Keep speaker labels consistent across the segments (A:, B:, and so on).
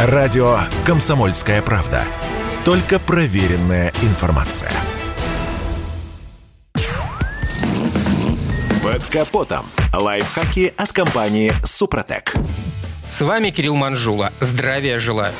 A: Радио «Комсомольская правда». Только проверенная информация. Под капотом. Лайфхаки от компании «Супротек».
B: С вами Кирилл Манжула. Здравия желаю.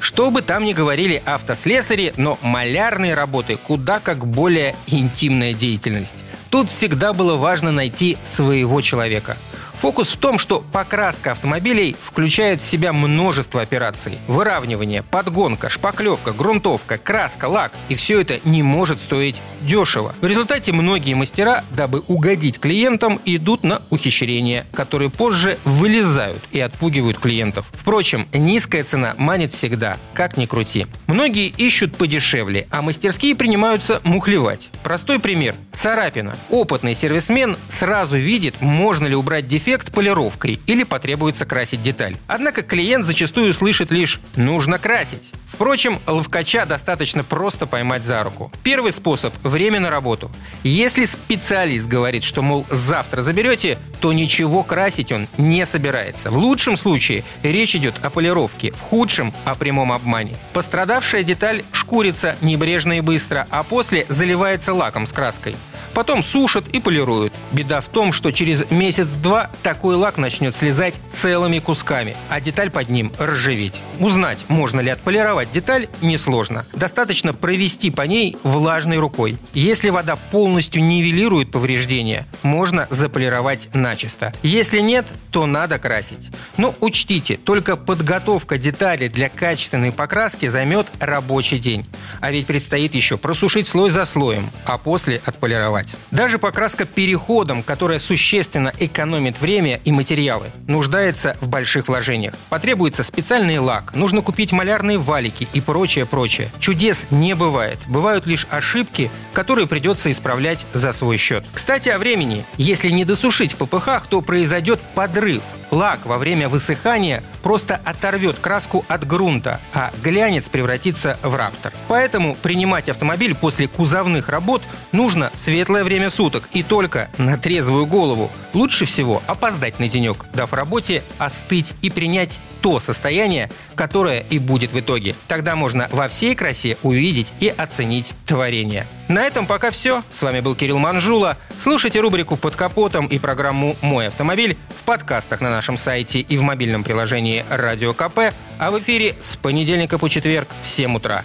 B: Что бы там ни говорили автослесари, но малярные работы куда как более интимная деятельность. Тут всегда было важно найти своего человека – Фокус в том, что покраска автомобилей включает в себя множество операций. Выравнивание, подгонка, шпаклевка, грунтовка, краска, лак. И все это не может стоить дешево. В результате многие мастера, дабы угодить клиентам, идут на ухищрения, которые позже вылезают и отпугивают клиентов. Впрочем, низкая цена манит всегда, как ни крути. Многие ищут подешевле, а мастерские принимаются мухлевать. Простой пример. Царапина. Опытный сервисмен сразу видит, можно ли убрать дефект полировкой или потребуется красить деталь. Однако клиент зачастую слышит лишь «нужно красить». Впрочем, ловкача достаточно просто поймать за руку. Первый способ – время на работу. Если специалист говорит, что, мол, завтра заберете, то ничего красить он не собирается. В лучшем случае речь идет о полировке, в худшем – о прямом обмане. Пострадавшая деталь шкурится небрежно и быстро, а после заливается лаком с краской. Потом сушат и полируют. Беда в том, что через месяц-два такой лак начнет слезать целыми кусками, а деталь под ним ржаветь. Узнать, можно ли отполировать деталь, несложно. Достаточно провести по ней влажной рукой. Если вода полностью нивелирует повреждения, можно заполировать начисто. Если нет, то надо красить. Но учтите, только подготовка детали для качественной покраски займет рабочий день. А ведь предстоит еще просушить слой за слоем, а после отполировать. Даже покраска переходом, которая существенно экономит время и материалы, нуждается в больших вложениях. Потребуется специальный лак, нужно купить малярные валики и прочее, прочее. Чудес не бывает. Бывают лишь ошибки, которые придется исправлять за свой счет. Кстати, о времени. Если не досушить в ППХ, то произойдет подрыв. Лак во время высыхания просто оторвет краску от грунта, а глянец превратится в раптор. Поэтому принимать автомобиль после кузовных работ нужно светлое время суток и только на трезвую голову. Лучше всего опоздать на денек, дав работе остыть и принять то состояние, которое и будет в итоге. Тогда можно во всей красе увидеть и оценить творение. На этом пока все. С вами был Кирилл Манжула. Слушайте рубрику «Под капотом» и программу «Мой автомобиль» в подкастах на нашем сайте и в мобильном приложении «Радио КП», а в эфире с понедельника по четверг в 7 утра.